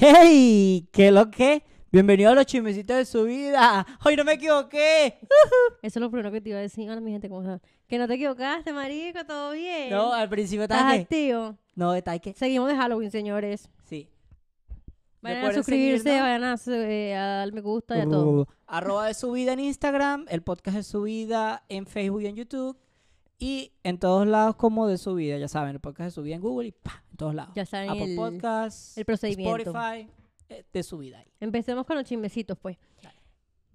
¡Hey! ¿Qué lo que? Bienvenido a los chismecitos de su vida. ¡Hoy no me equivoqué! Eso es lo primero que te iba a decir. Hola, mi gente, ¿cómo están? Que no te equivocaste, marico, todo bien. No, al principio ¿Estás que... activo? No, está que... Seguimos de Halloween, señores. Sí. Vayan a Recuerden suscribirse, seguirnos. vayan a, su- eh, a dar me gusta y a todo. Arroba de su vida en Instagram, el podcast de su vida en Facebook y en YouTube. Y en todos lados como de su vida, ya saben, el podcast de su vida en Google y ¡pa! en todos lados. Ya saben Apple el, Podcasts, el procedimiento. Spotify, eh, de su vida. ahí. Empecemos con los chismecitos, pues. Dale.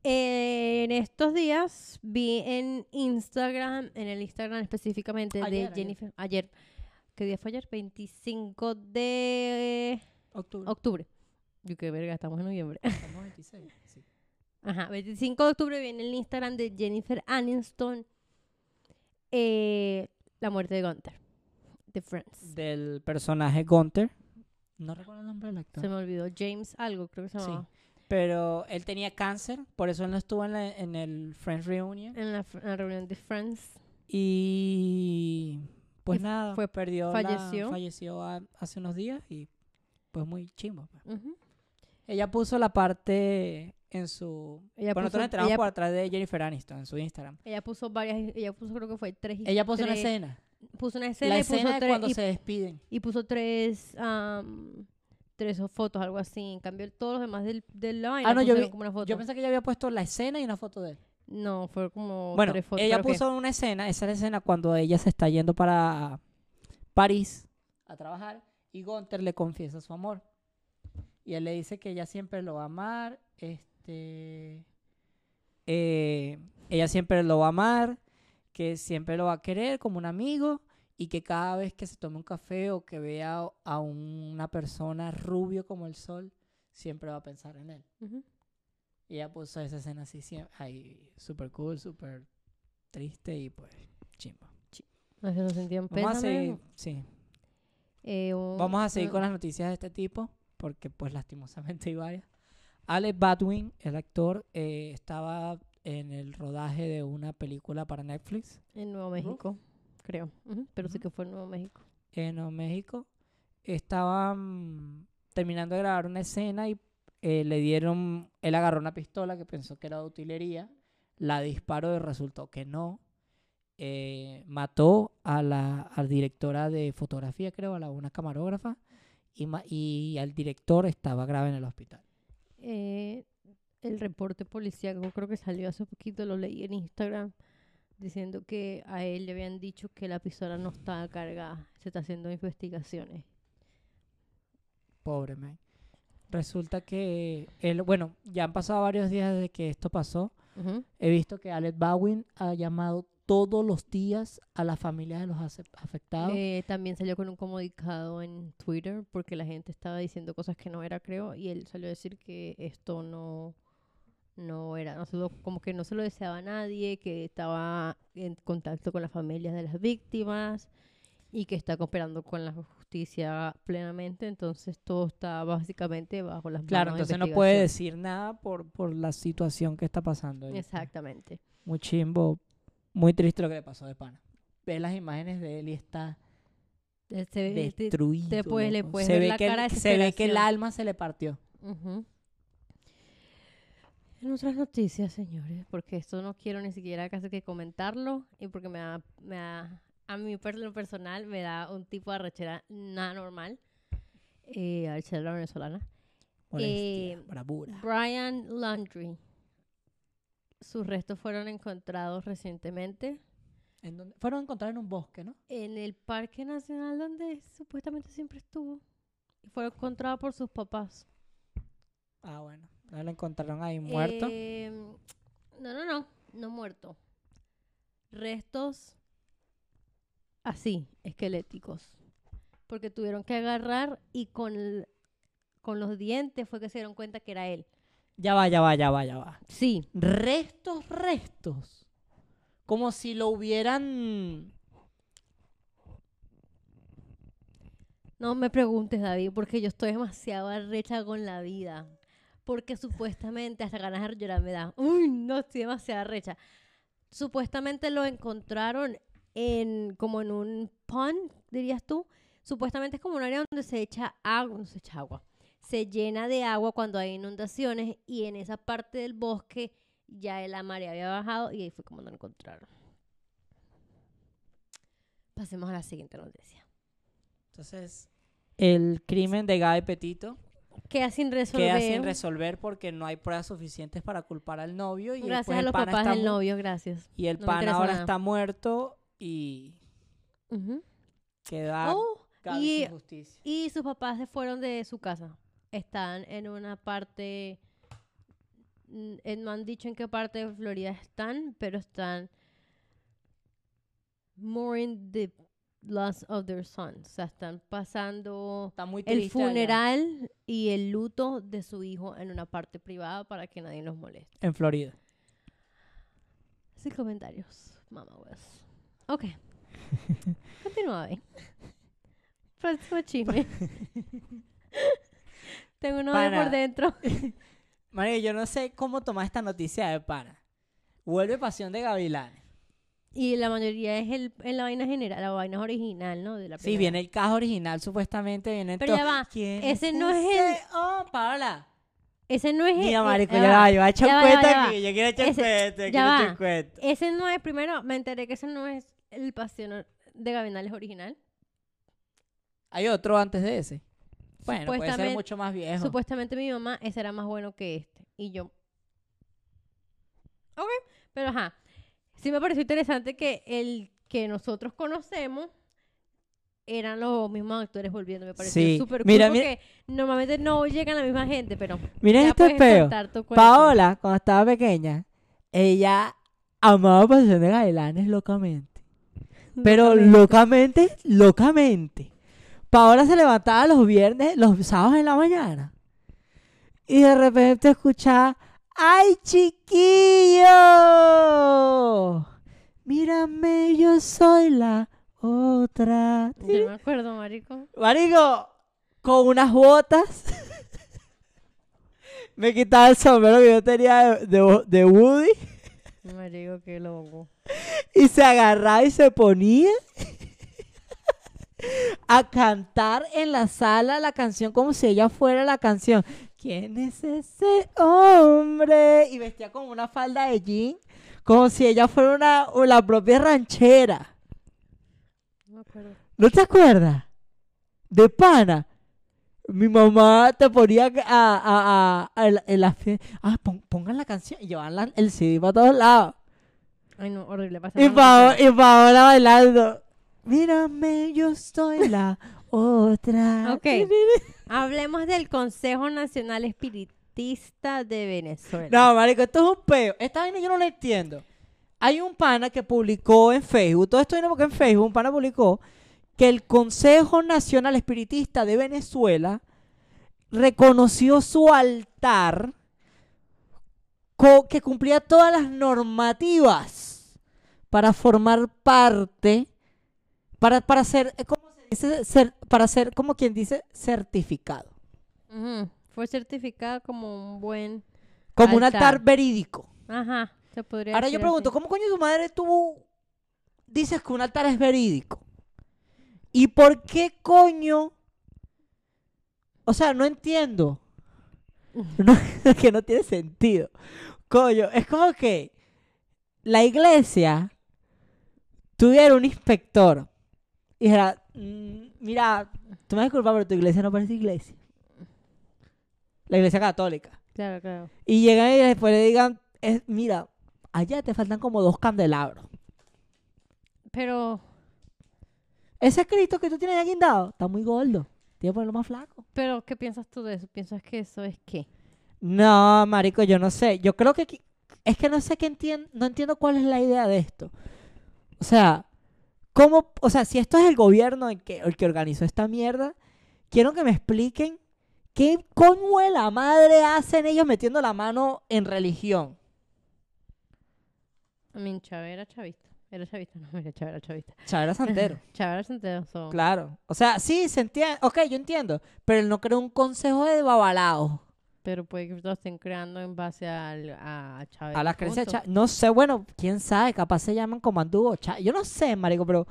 En estos días vi en Instagram, en el Instagram específicamente Ayer, de ayer. Jennifer, ayer. ¿qué día fue ayer? 25 de Octubre. octubre. Yo qué verga, estamos en noviembre. Estamos 26, sí. Ajá, 25 de octubre viene el Instagram de Jennifer Aniston. Eh, la muerte de Gunther. De Friends. Del personaje Gunther. No recuerdo el nombre del actor. Se me olvidó. James algo, creo que se Sí. llamaba. Pero él tenía cáncer, por eso él no estuvo en, la- en el Friends Reunion. En la, en la reunión de Friends. Y pues Y nada, fue- perdió la- falleció. falleció a- hace unos días y pues muy chimbo. pues. Ella puso la parte en su... Ella bueno, puso- nosotros nos enteramos ella- por atrás de Jennifer Aniston en su Instagram. Ella puso varias, ella puso creo que fue tres. Ella puso una tres- escena. Puso una escena La y puso escena de tres cuando y, se despiden. y puso tres, am, tres fotos, algo así. En cambio, todos los demás del, del line Ah, no, yo vi- como una foto. Yo pensé que ella había puesto la escena y una foto de él. No, fue como Bueno, tres fotos. ella que- puso una escena, esa es la escena cuando ella se está yendo para París a trabajar y Gunther le confiesa su amor. Y él le dice que ella siempre lo va a amar, este, eh, ella siempre lo va a amar, que siempre lo va a querer como un amigo y que cada vez que se tome un café o que vea a una persona rubio como el sol, siempre va a pensar en él. Y ella puso esa escena así, ahí, súper cool, súper triste y pues chimbo. No se lo sentían Vamos a seguir, sí. Eh, Vamos a seguir con las noticias de este tipo, porque pues lastimosamente hay varias. Alec Baldwin, el actor, eh, estaba en el rodaje de una película para Netflix En Nuevo México, creo. Pero sí que fue en Nuevo México. en Nuevo México. Estaban terminando de grabar una escena y eh, le dieron, él agarró una pistola que pensó que era de utilería, la disparó y resultó que no. Eh, mató a la a la directora de fotografía, creo, a la una camarógrafa, y, ma- y al director estaba grave en el hospital. Eh, el reporte policíaco creo que salió hace poquito, lo leí en Instagram, diciendo que a él le habían dicho que la pistola no estaba cargada. Se está haciendo investigaciones. Pobre man. Resulta que él, bueno, ya han pasado varios días desde que esto pasó. Ujú. He visto que Alec Baldwin ha llamado todos los días a las familias de los afectados. Eh, también salió con un comunicado en Twitter porque la gente estaba diciendo cosas que no era, creo, y él salió a decir que esto no, no era, no se lo- como que no se lo deseaba a nadie, que estaba en contacto con las familias de las víctimas y que está cooperando con la justicia plenamente, entonces todo está básicamente bajo las claro, manos de entonces no puede decir nada por, por la situación que está pasando. ahorita. Exactamente. Muy chimbo, muy triste lo que le pasó de pana. Ve las imágenes de él y está Eh, se ve- te- destruido. te puedes- le puedes se ver ve la que, cara de se ve que el alma se le partió. Ujú. En otras noticias, señores, porque esto no quiero ni siquiera casi que comentarlo y porque me da, me da a mí personal me da un tipo de arrechera nada normal, eh, arrechera venezolana. Molestia, Eh, bravura. Brian Landry, sus restos fueron encontrados recientemente ¿En dónde? Fueron a encontrar en un bosque, ¿no? en el Parque Nacional donde supuestamente siempre estuvo y fue encontrado por sus papás. Ah, bueno. No lo encontraron ahí muerto. Eh, no, no, no, no muerto. Restos así, esqueléticos. Porque tuvieron que agarrar y con, el- con los dientes fue que se dieron cuenta que era él. Ya va, ya va, ya va, ya va. Sí, Restos, restos. Como si lo hubieran... no me preguntes, David, porque yo estoy demasiado arrecha con la vida. Porque supuestamente hasta ganas de llorar me da. Uy, no, estoy demasiado arrecha. Supuestamente lo encontraron en como en un pond, dirías tú. Supuestamente es como un área donde se echa agua, no se echa agua. Se llena de agua cuando hay inundaciones y en esa parte del bosque ya la marea había bajado y ahí fue como no lo encontraron. Pasemos a la siguiente noticia. Entonces, el crimen de Gaby Petito Queda sin resolver. queda sin resolver porque no hay pruebas suficientes para culpar al novio y Gracias a el los papás del novio, gracias. y el No interesa ahora nada. está muerto y Ujú. queda Oh, y- sin justicia. Y sus papás se fueron de su casa. Están en una parte. mm, eh, No han dicho en qué parte de Florida están, pero están. Mourning the loss of their son. O sea, están pasando Está muy el allá. funeral y el luto de su hijo en una parte privada para que nadie los moleste. en Florida. Sin comentarios, mamá huevos. Ok. Continúa, ve. Próximo chisme. Tengo un Pana. por dentro. María, yo no sé cómo tomar esta noticia de pana. Vuelve Pasión de Gavilanes. Y la mayoría es el, en la vaina general, la vaina original, ¿no? De la Sí, viene el caso original, supuestamente viene Pero ya va, ¿Quién ese no es el-? Oh, Paola. Ese no es el- Mira, eh, marico, ya va. va, yo voy a echar ya aquí. Yo quiero echar cuento, yo quiero echar un cuento. Ese no es, primero me enteré que ese no es el Pasión de Gavinales original. Hay otro antes de ese. Bueno, puede ser Supuestamente- mucho más viejo. Supuestamente mi mamá, ese era más bueno que este. Y yo. Ok, pero ajá. Sí me pareció interesante que el que nosotros conocemos eran los mismos actores volviendo. Me pareció Sí. súper cool Mira, porque normalmente no llegan la misma gente, pero. Mira esto es. Paola, cuando estaba pequeña, ella amaba Pasión de Gavilanes locamente. Pero locamente, locamente. Paola se levantaba los viernes, los sábados en la mañana. Y de repente escuchaba, ¡ay, chiquillo! Mírame, yo soy la otra. Yo me acuerdo, marico. Marico, con unas botas. Me quitaba el sombrero que yo tenía de, de- de Woody. Marico, qué loco. Y se agarraba y se ponía a cantar en la sala la canción como si ella fuera la canción. ¿Quién es ese hombre? Y vestía como una falda de jean, como si ella fuera una, la propia ranchera. No me acuerdo. ¿No te acuerdas? De pana. Mi mamá te ponía a, a, a, a- en la- Ah, pon- pongan la canción y llevaban la- el CD para todos lados. Ay, no, horrible. Y, pasamos Pao- a y Paola bailando. Mírame, yo soy la otra. Ok. Hablemos del Consejo Nacional Espiritista de Venezuela. No, marico, esto es un peo. Esta vaina yo no la entiendo. Hay un pana que publicó en Facebook, todo esto viene porque en Facebook un pana publicó que el Consejo Nacional Espiritista de Venezuela reconoció su altar que cumplía todas las normativas para formar parte, para, para ser, eh, ¿cómo se dice? Ser- para ser, como quien dice, certificado. Fue certificada como un buen... Como un Altar. verídico. Ajá, se podría Ahora yo pregunto, así. ¿cómo coño tu madre tú dices que un altar es verídico? ¿Y por qué coño? O sea, no entiendo. No, que no tiene sentido. Coño, es como que la iglesia tuviera un inspector y dijera, "Mm, mira, tú me disculpas, pero tu iglesia no parece iglesia. La iglesia católica. Claro, claro. Y llegan y después le digan, "Es- mira, allá te faltan como dos candelabros. Pero, Ese Cristo que tú tienes ahí guindado está muy gordo. Tienes que ponerlo más flaco. pero, ¿qué piensas tú de eso? ¿Piensas que eso es qué? No, marico, yo no sé. Yo creo que... Es que no sé qué entiendo... No entiendo cuál es la idea de esto. O sea, ¿cómo... O sea, si esto es el gobierno el que, el que organizó esta mierda, quiero que me expliquen qué coño de la madre hacen ellos metiendo la mano en religión. I mean, Chávez era chavista. Era chavista, no, era Chávez era chavista. Chavera Santero. Chávez era Santiago. so- Claro. O sea, sí, se entiende. Ok, yo entiendo. Pero él no creó un consejo de babalaos. Pero puede que lo estén creando en base al, a Chávez. A las creencias de. Cha- No sé, bueno, quién sabe. Capaz se llaman comandú Cha- Yo no sé, marico, pero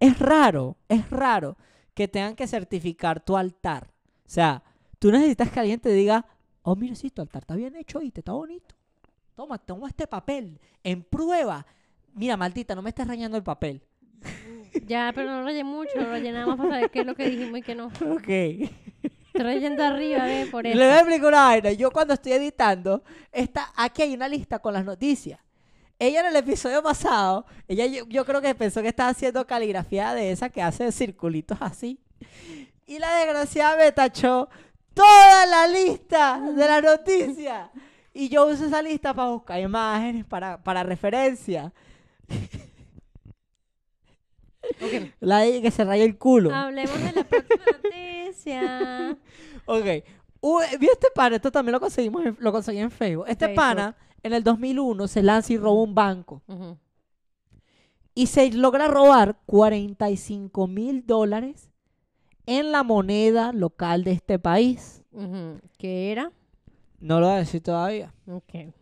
es raro. Es raro que tengan que certificar tu altar. O sea, Tú necesitas que alguien te diga, oh, mira, sí, tu altar está bien hecho y te está bonito. Toma, toma este papel en prueba. Mira, maldita, no me estés rayando el papel. Ya, pero no rayé mucho, lo rellenamos para saber qué es lo que dijimos y qué no. Ok. Estoy rayando arriba, ve, por Le eso. voy a explicar una vaina. Yo cuando estoy editando, está, aquí hay una lista con las noticias. Ella en el episodio pasado, ella yo, yo creo que pensó que estaba haciendo caligrafía de esa que hace circulitos así. Y la desgraciada me tachó toda la lista de las noticias. Y yo uso esa lista para buscar imágenes, para, para referencia. Ok. La de que se raya el culo. Hablemos de la próxima noticia. Ok. Vi este pana, esto también lo conseguimos, en- lo conseguí en Facebook. Este Facebook. pana, en el 2001, se lanza y roba un banco. Ujú. Y se logra robar 45 mil dólares en la moneda local de este país. Ujú. ¿Qué era? No lo voy a decir todavía. Ok.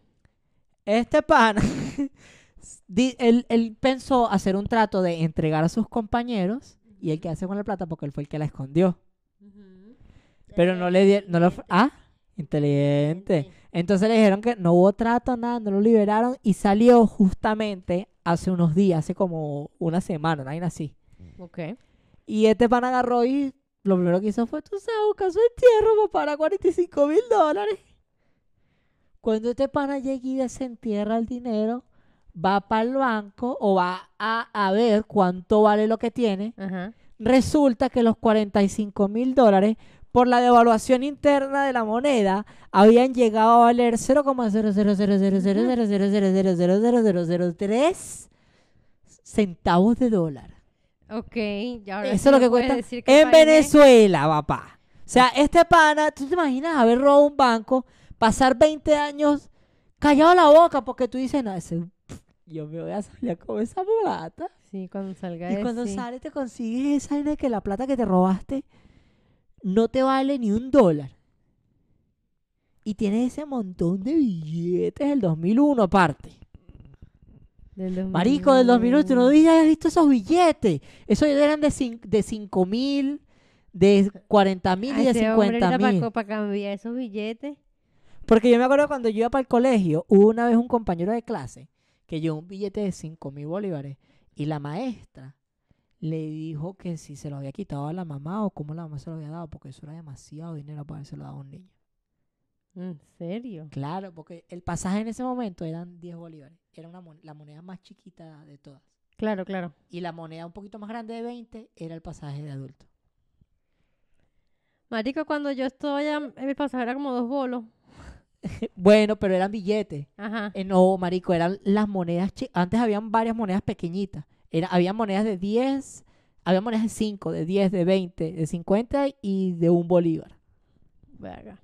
Este pana, di- él, él pensó hacer un trato de entregar a sus compañeros y el que hace con la plata porque él fue el que la escondió. Pero no le dieron, no lo, ah, inteligente. Entonces le dijeron que no hubo trato, nada, no lo liberaron y salió justamente hace unos días, hace como una semana, una vaina así. Ok. Y este pan agarró y lo primero que hizo fue, tú sabes, buscar su entierro para 45 mil dólares. Cuando este pana llega y desentierra el dinero, va para el banco o va a, a ver cuánto vale lo que tiene. Ajá. Resulta que los 45 mil dólares, por la devaluación interna de la moneda, habían llegado a valer 0,0000000000003 centavos de dólar. Ok. y ahora Eso es lo que cuesta decir qué en. Venezuela, papá. O sea, este pana, ¿tú te imaginas haber robado un banco, pasar 20 años callado la boca porque tú dices, no, ese, yo me voy a salir comer esa plata? Sí, cuando salga Y cuando sales te consigues esa vaina de que la plata que te robaste no te vale ni un dólar. Y tienes ese montón de billetes del 2001 aparte. Del Marico, del 2001, tú no 2001. habías visto esos billetes. Esos eran de, cin- de 5 mil, de 40 mil y de Ese hombre 50 ahorita mil. para, para cambiar esos billetes. Porque yo me acuerdo cuando yo iba para el colegio, hubo una vez un compañero de clase que llevó un billete de 5 mil bolívares y la maestra le dijo que si se lo había quitado a la mamá o cómo la mamá se lo había dado, porque eso era demasiado dinero para haberse dado a un niño. ¿En serio? Claro, porque el pasaje en ese momento eran 10 bolívares. Era una mon- la moneda más chiquita de todas. Claro, claro. Y la moneda un poquito más grande de 20 era el pasaje de adulto. Marico, cuando yo estoy allá, en mi pasaje era como dos bolos. Bueno, pero eran billetes. Ajá. Eh, no, marico, eran las monedas. Antes habían varias monedas pequeñitas. Era, había monedas de 10, había monedas de 5, de 10, de 20, de 50 y de un bolívar. Verga.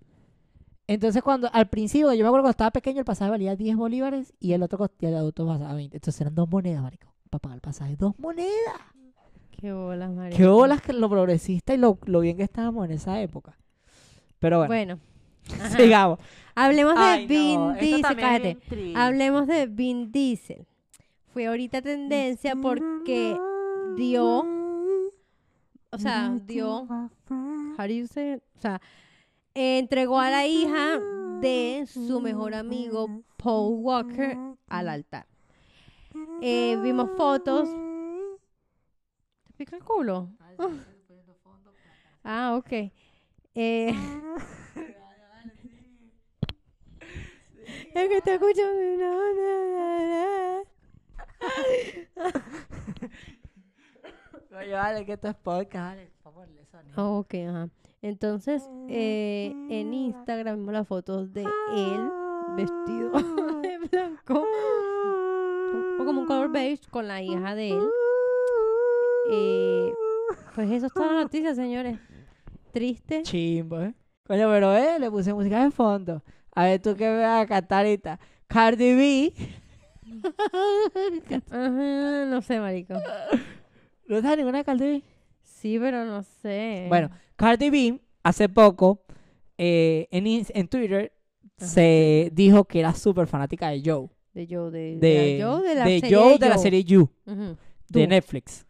Entonces, cuando al principio, yo me acuerdo cuando estaba pequeño, el pasaje valía 10 bolívares y el otro costía el adulto pasaba 20. Entonces eran dos monedas, marico, para pagar el pasaje. Dos monedas. Qué bolas, marico. Qué bolas que lo progresista y lo, lo bien que estábamos en esa época. Pero bueno, Bueno. Sigamos. Hablemos de Vin no, Diesel. Cállate. Hablemos de Vin Diesel. Fue ahorita tendencia porque dio, o sea, dio, how do you say it? o sea, entregó a la hija de su mejor amigo Paul Walker al altar. Eh, vimos fotos. ¿Te pica el culo? Ah, ok. Eh, es que te escucho. No, no, no, Oye, vale, que esto es podcast, vale. Por favor, le sonido. no. Ok, ajá. Entonces, eh, en Instagram vimos las fotos de él vestido de blanco. o como un color beige con la hija de él. Eh, pues eso es toda la noticia, señores. Triste. Chimbo, ¿eh? Coño, pero eh, le puse música de fondo. A ver, tú que veas a cantar ahorita. Cardi B. Ajá, no sé, marico. ¿No sabes ninguna de Cardi B? Sí, pero no sé. Bueno, Cardi B, hace poco, eh, en, Twitter, Ajá. se dijo que era súper fanática de Joe. De Joe, de, De, de Joe, de la de serie Joe de la serie You. De. Netflix.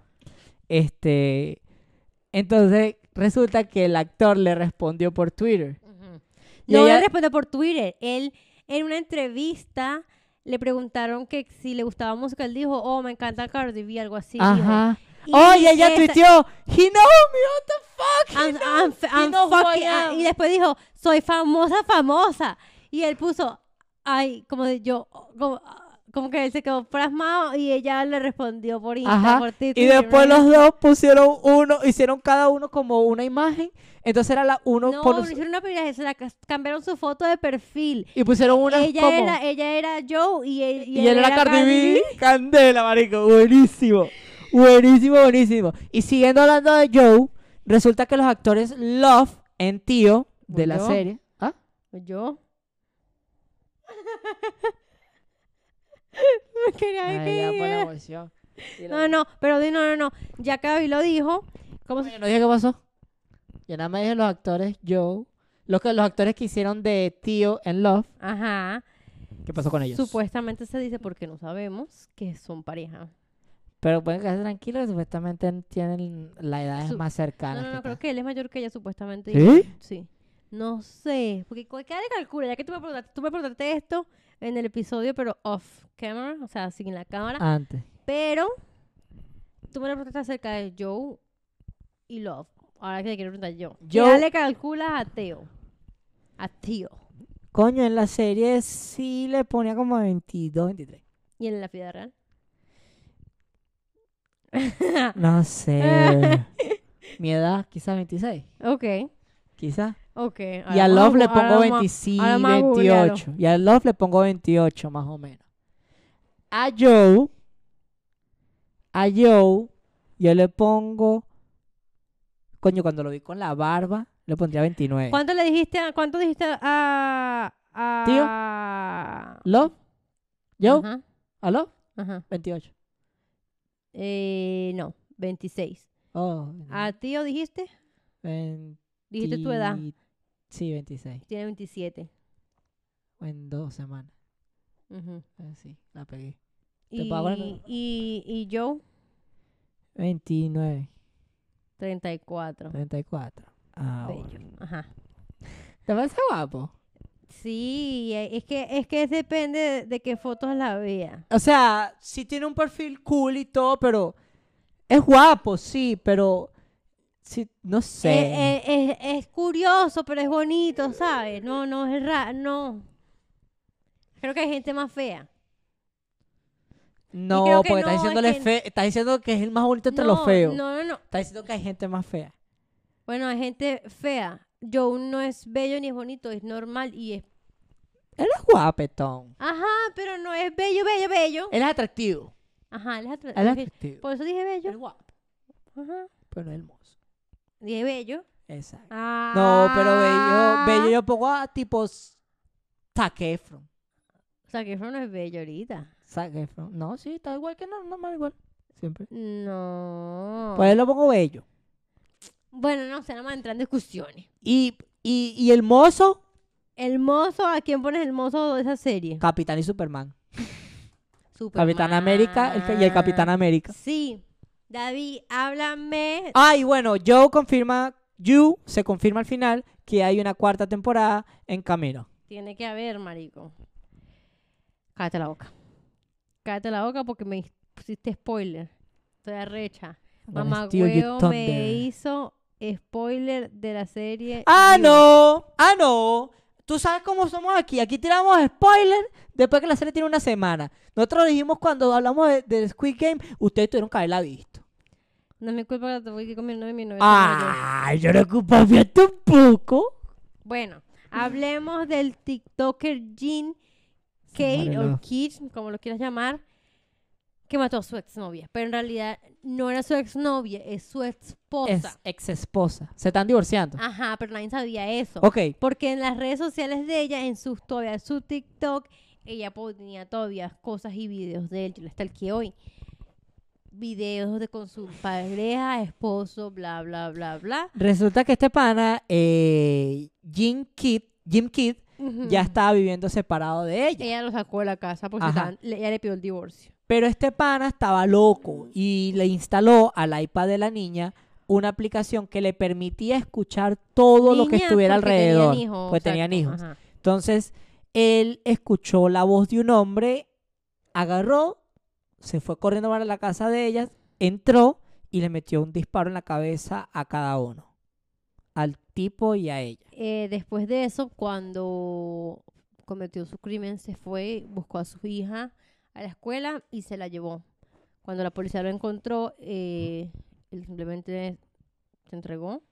Este, entonces resulta que el actor le respondió por Twitter. Y No ella- le respondió por Twitter. Él, en una entrevista, le preguntaron que si le gustaba música. Él dijo, oh, me encanta Cardi B, algo así. Ajá. Y Oh, y ella esa- tuiteó, he know me, what the fuck, he I'm- know- I'm he knows who I fucking- ah, am." y después dijo, soy famosa, famosa. Y él puso, ay, como de yo, como, como que él se quedó plasmado y ella le respondió por Insta, Ajá. por Y después los dos pusieron uno, hicieron cada uno como una imagen. Entonces era la uno No, por- no hicieron una se la cambiaron su foto de perfil. y pusieron una ella como era, ella era Joe y él, y él era Cardi B, candela, marico, buenísimo. Buenísimo, buenísimo. Y siguiendo hablando de Joe, resulta que los actores Love en Tío de la ¿Yo? serie, ¿ah? Yo. Me quería Ay, que ya pone dijera. emoción. Y No, no, pero di no, no, no. Ya Gaby lo dijo. ¿Cómo se Oye, no dije qué pasó. Yo nada más dije los actores Joe, los que los actores que hicieron de Tío en Love. Ajá. ¿Qué pasó con ellos? Supuestamente se dice porque no sabemos que son pareja. Pero pueden quedarse tranquilos que supuestamente tienen la edad Su- más cercana. No, no, no, creo que él es mayor que ella supuestamente. ¿Sí? Sí. No sé, porque cu- ¿qué le calcula? Ya que tú me preguntaste, tú me preguntaste esto en el episodio, pero off camera, o sea, sin la cámara. Antes. Pero tú me lo preguntaste acerca de Joe y Love. Ahora que te quiero preguntar yo. ¿Qué edad le calculas a Teo? A Tío. Coño, en la serie sí le ponía como 22, 23. ¿Y en la vida real? No sé. Mi edad, quizás 26. ok, Quizás. Ok. Y a Love le pongo 25, ahora vamos a googlearlo. 28. Y a Love le pongo 28 más o menos. A Joe, a Joe, yo le pongo, coño, cuando lo vi con la barba, le pondría 29. ¿Cuánto le dijiste a, cuánto dijiste a, a Tío. ¿Love? ¿Joe? Ajá, ¿A Love? ajá. 28. Eh, no, 26. Oh, ¿A tío dijiste? 20 Dijiste tu edad. Sí, 26. Tiene 27. En dos semanas. Ujú. Eh, Sí, la pegué. ¿Te Y, pago el- y, y Joe, 29, 34. 34. Ah, Bello. bueno. Ajá. ¿Te parece guapo? Sí, eh, es que, es que depende de, de qué fotos la vea. O sea, sí tiene un perfil cool y todo, pero es guapo, sí, pero sí, no sé. Eh, eh, es, es curioso, pero es bonito, ¿sabes? No, no, es raro, no. Creo que hay gente más fea. no, que porque estás no, es diciéndole que- fe- estás diciendo que es el más bonito entre no, los feos. No, no, no. Estás diciendo que hay gente más fea. Bueno, hay gente fea. Joe no es bello ni es bonito, es normal y es... Él es guapetón. Ajá, pero no es bello, bello, bello. Él es atractivo. Ajá, él es Él es atractivo. Por eso dije Él es bello. guapo, Ajá. pero no es hermoso. Dije bello. Exacto. Ah. No, pero bello, bello yo pongo a tipos Zac Efron. No es bello ahorita. Zac Efron. No, sí, está igual que no, normal igual. Siempre. No. Pues él lo pongo bello. Bueno, no sé, no vamos a entrar en discusiones. Y, y, y el mozo, El mozo, ¿a quién pones el mozo de esa serie? Capitán y Superman. Superman. Capitán América el y el Capitán América. Sí. David, háblame. Ah, y bueno, Joe confirma, You se confirma al final que hay una cuarta temporada en camino. Tiene que haber, marico. Cállate la boca. Cállate la boca porque me pusiste spoiler. Estoy arrecha. Mamá me hizo spoiler de la serie. Ah, You. no, ah, no. Tú sabes cómo somos aquí. Aquí tiramos spoiler después que la serie tiene una semana. Nosotros dijimos cuando hablamos de, de Squid Game, ustedes tuvieron que haberla visto. No es mi culpa que te voy a comer mi novia. Ah, yo no culpa mía tampoco. Bueno, hablemos del TikToker Jean Kate o. Kid, como lo quieras llamar, que mató a su exnovia. Pero en realidad no era su exnovia, es su esposa. Es ex esposa. Se están divorciando. Ajá, pero nadie sabía eso. Ok. Porque en las redes sociales de ella, en sus todavía su TikTok, ella ponía todavía cosas y videos de él. Yo la stalkeé hoy. Videos de con su pareja, esposo, bla, bla, bla, bla. Resulta que este pana, eh, Jim Kidd, Jim Kidd, ya estaba viviendo separado de ella. Ella lo sacó de la casa porque estaban- ella le pidió el divorcio. Pero este pana estaba loco y le instaló al iPad de la niña una aplicación que le permitía escuchar todo lo que estuviera porque tenían alrededor. hijos, pues tenían hijos. ajá. Entonces, él escuchó la voz de un hombre, agarró, se fue corriendo para la casa de ellas, entró y le metió un disparo en la cabeza a cada uno. Al tipo y a ella. Eh, después de eso, cuando cometió su crimen, se fue, buscó a su hija a la escuela y se la llevó. Cuando la policía lo encontró, eh, él simplemente se entregó.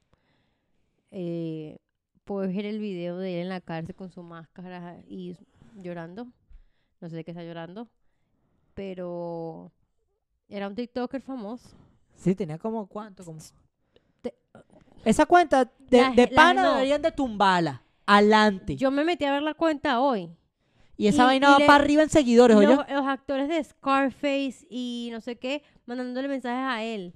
Eh, puedes ver el video de él en la cárcel con su máscara y llorando. No sé de qué está llorando. Pero era un TikToker famoso. Sí, tenía como cuánto, como... Te- Esa cuenta de, La- de la- pana no. deberían de tumbarla. Adelante. Yo me metí a ver la cuenta hoy. Y esa y- vaina y va le- para arriba en seguidores, oye. los, los actores de Scarface y no sé qué, mandándole mensajes a él.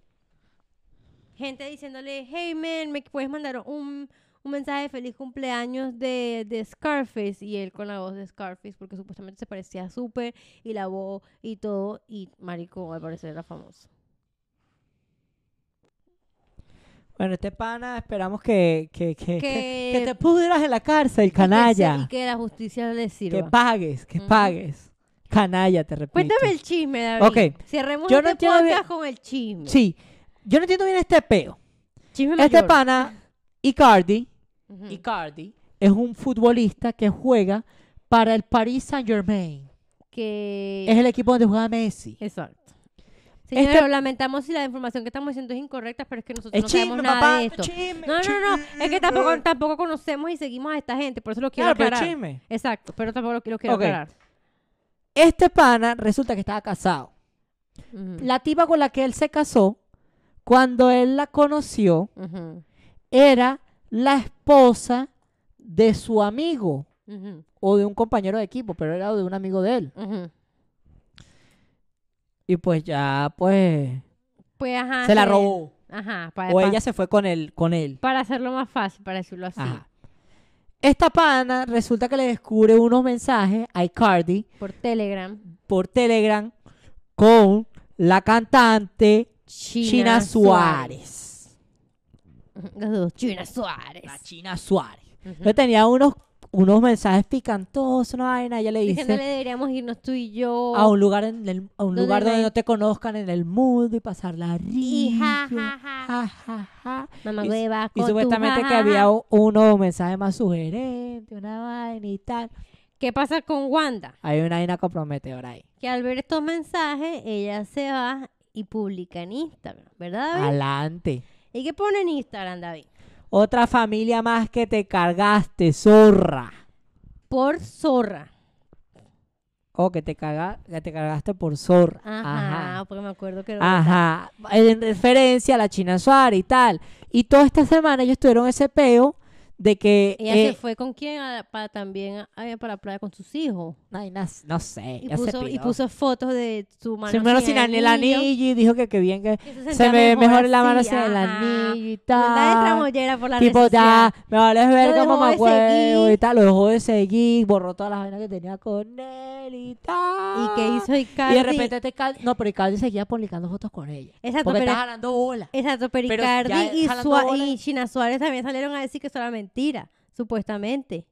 Gente diciéndole, hey man, ¿me puedes mandar un, un mensaje de feliz cumpleaños de, de Scarface? Y él con la voz de Scarface, porque supuestamente se parecía súper, y la voz y todo, y marico, al parecer era famoso. Bueno, este pana, esperamos que, que, que, que, Que- que te pudras en la cárcel, Y que canalla. Y que, la justicia le Que sirva. pagues, que pagues. Canalla, te repito. Cuéntame el chisme, David. Ok. Cerremos Yo no este bien- podcast con el chisme. Sí, yo no entiendo bien este peo. Chisme Este mayor. pana, Icardi. Icardi, es un futbolista que juega para el Paris Saint Germain. Que... Es el equipo donde juega Messi. Exacto. Señores, Este- lo lamentamos si la información que estamos diciendo es incorrecta, pero es que nosotros Es no chisme, sabemos nada papá. de esto. chisme, No, no, no, es que tampoco, tampoco conocemos y seguimos a esta gente, por eso lo quiero Claro, pero aclarar. chisme. Exacto, pero tampoco lo, lo quiero Ok. aclarar. Este pana resulta que estaba casado. La tipa con la que él se casó, cuando él la conoció, era la esposa de su amigo o de un compañero de equipo, pero era de un amigo de él. Y pues ya, pues, Pues ajá. se la robó. Ajá, para, O ella se fue con él, con él. para hacerlo más fácil, para decirlo así. Ajá. Esta pana resulta que le descubre unos mensajes a Icardi Por Telegram. por Telegram con la cantante China, China, Suárez. China Suárez. La China Suárez. Yo tenía unos, unos mensajes picantosos, una vaina. Ella le Diciéndole dice deberíamos irnos tú y yo. a un lugar, en el- a un Donde lugar donde no te conozcan en el mundo y pasarla rico. Y ja, ja, ja. Ja, ja, ja. Mamá Y- hueva Y con tu supuestamente que había unos mensajes más sugerentes, una vaina y tal. ¿Qué pasa con Wanda? Hay una vaina comprometedora ahí. Que al ver estos mensajes, ella se va y publica en Instagram, ¿verdad, David? Adelante. ¿Y qué pone en Instagram, David? Otra familia más que te cargaste, zorra. Por zorra. O que te, caga, que te cargaste por zorra. Ajá, Ajá. porque me acuerdo que... era Ajá. En referencia a la China Suárez y tal. Y toda esta semana ellos tuvieron ese peo de que... Ella eh, se fue con quién A- para también a- para la playa con sus hijos. ay, no, no sé. Y se puso, y puso fotos de su mano Se me sin sin el anillo y dijo que, que bien que que se, sentía me ve mejor la mano sin el anillo y tal. tramollera por la Tipo, ya, me vale ver dejó me acuerdo y tal. Lo dejó de seguir, borró todas las vainas que tenía con él y tal. ¿Y qué hizo Icardi? Y de repente te Icardi- no, pero Icardi seguía publicando fotos con ella. Exacto, Porque pero, jalando bola. exacto, pero Icardi y, Sua- y China Suárez también salieron a decir que era mentira, supuestamente.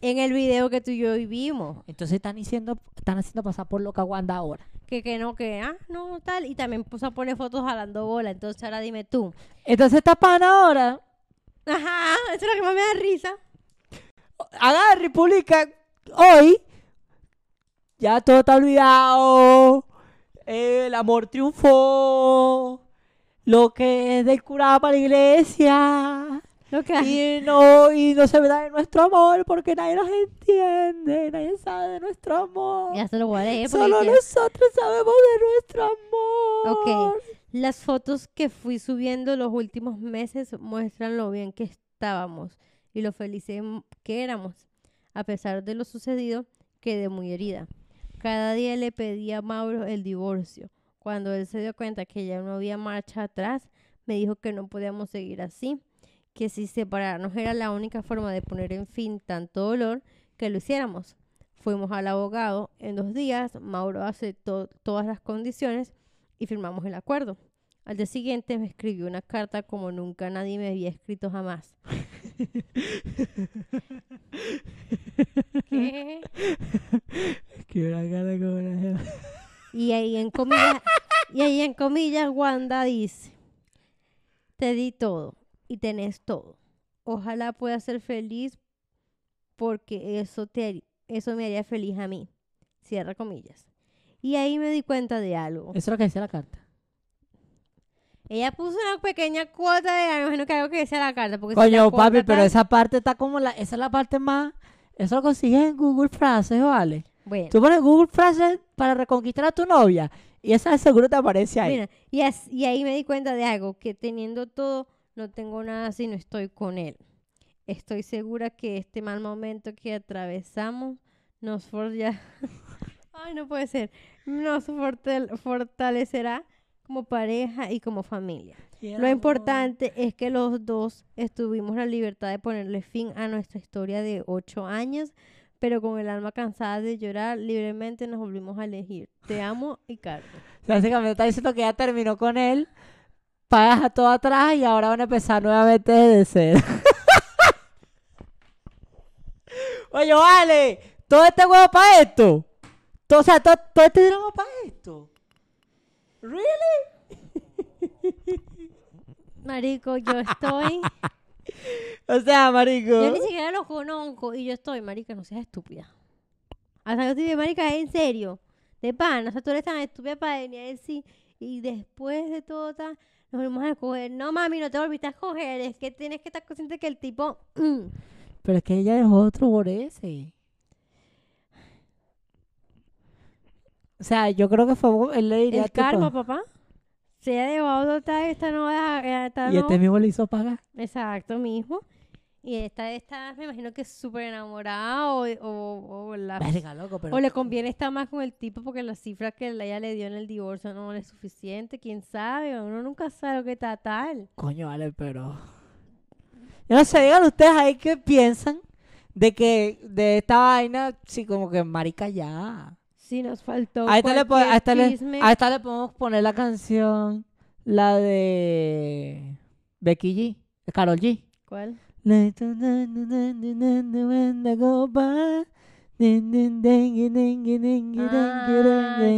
En el video que tú y yo vimos. Entonces están diciendo, están haciendo pasar por loca Wanda ahora. Que, que no, que, ah, no, tal. Y también puso a poner fotos jalando bola. Entonces ahora dime tú. Entonces esta pana ahora Ajá, eso es lo que más me da risa. y publica hoy. Ya todo está olvidado. El amor triunfó. Lo que es del curado para la iglesia. Que Y no, y no se da de nuestro amor porque nadie nos entiende. Nadie sabe de nuestro amor. Ya se lo porque Solo nosotros sabemos de nuestro amor. Ok. Las fotos que fui subiendo los últimos meses muestran lo bien que estábamos y lo felices que éramos. A pesar de lo sucedido, quedé muy herida. Cada día le pedí a Mauro el divorcio. Cuando él se dio cuenta que ya no había marcha atrás, me dijo que no podíamos seguir así, que si separarnos era la única forma de poner en fin tanto dolor, que lo hiciéramos. Fuimos al abogado. En dos días, Mauro aceptó todas las condiciones y firmamos el acuerdo. Al día siguiente me escribió una carta como nunca nadie me había escrito jamás. ¿Qué? Una cara como una. Y ahí en comillas, y ahí en comillas Wanda dice, te di todo y tenés todo. Ojalá puedas ser feliz porque eso, te, eso me haría feliz a mí. Cierra comillas. Y ahí me di cuenta de algo. Eso es lo que decía la carta. Ella puso una pequeña cuota de, me imagino que algo que decía la carta. Porque Coño, papi, pero esa parte está como la... Esa es la parte más... Eso lo consigues en Google Frases, ¿vale? Bueno, Tú pones Google Frases para reconquistar a tu novia y esa seguro te aparece ahí. mira, y, as- y ahí me di cuenta de algo, que teniendo todo, no tengo nada si no estoy con él. Estoy segura que este mal momento que atravesamos nos forja... Ay, no puede ser. Nos fortal- fortalecerá como pareja y como familia. Lo importante es que los dos estuvimos la libertad de ponerle fin a nuestra historia de ocho años, pero con el alma cansada de llorar, libremente nos volvimos a elegir. Te amo y Carlos. Básicamente está diciendo que ya terminó con él, pagas a todo atrás y ahora van a empezar nuevamente desde cero. Oye, vale, todo este huevo para esto. Todo, o sea, todo, todo este drama para esto. ¿Really? Marico, yo estoy. O sea, marico. yo ni siquiera los conozco y yo estoy, Marica, no seas estúpida. Hasta que digo, Marica, en serio. De pan, o sea, tú eres tan estúpida para venir a decir. Y después de todo, tal, nos volvimos a escoger. No, mami, no te volviste a escoger. Es que tienes que estar consciente que el tipo. mm, Pero es que ella dejó otro por ese. O sea, yo creo que fue, él le diría el karma, papá. Se ha dejado tal, esta no deja. Esta y no. este mismo le hizo pagar. Exacto, mismo. Y esta, esta, me imagino que es súper enamorada o, o, o la Verga, loco, pero... O le conviene estar más con el tipo porque la cifra que ella le dio en el divorcio no es suficiente, quién sabe, uno nunca sabe lo que está tal. Coño, vale, pero... Yo no sé, digan ustedes ahí qué piensan de que de esta vaina, sí, como que marica ya. Si nos faltó A esta, le, esta a esta le podemos poner la canción, la de Becky G, de Carol G. ¿Cuál?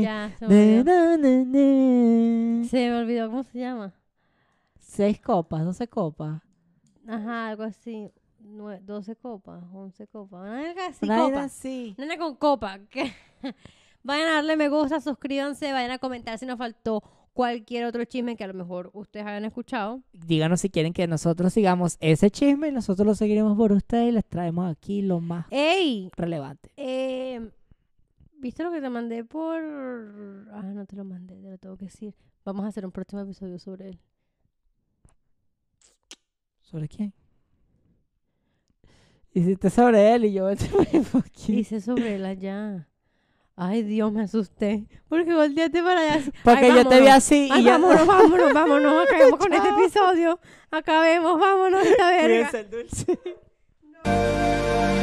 Ah, se me olvidó. cómo se llama. Seis copas, doce copas. Ajá, algo así. Nue 12 copas, 11 copas. Nena así, copa. así. Nena con copa. vayan a darle me gusta, suscríbanse, vayan a comentar si nos faltó cualquier otro chisme que a lo mejor ustedes hayan escuchado. Díganos si quieren que nosotros sigamos ese chisme y nosotros lo seguiremos por ustedes y les traemos aquí lo más ¡Ey! relevante. Eh, ¿Viste lo que te mandé por...? Ah, no te lo mandé, te lo tengo que decir. Vamos a hacer un próximo episodio sobre él. ¿Sobre quién? Hiciste sobre él y yo. Hice sobre él allá. Ay, Dios, me asusté. Porque volteaste para allá. Porque Ay, yo te vi así Ay, y vámonos, vámonos, vámonos. Acabemos con este episodio. Acabemos, vámonos esta verga. Cuídense el dulce.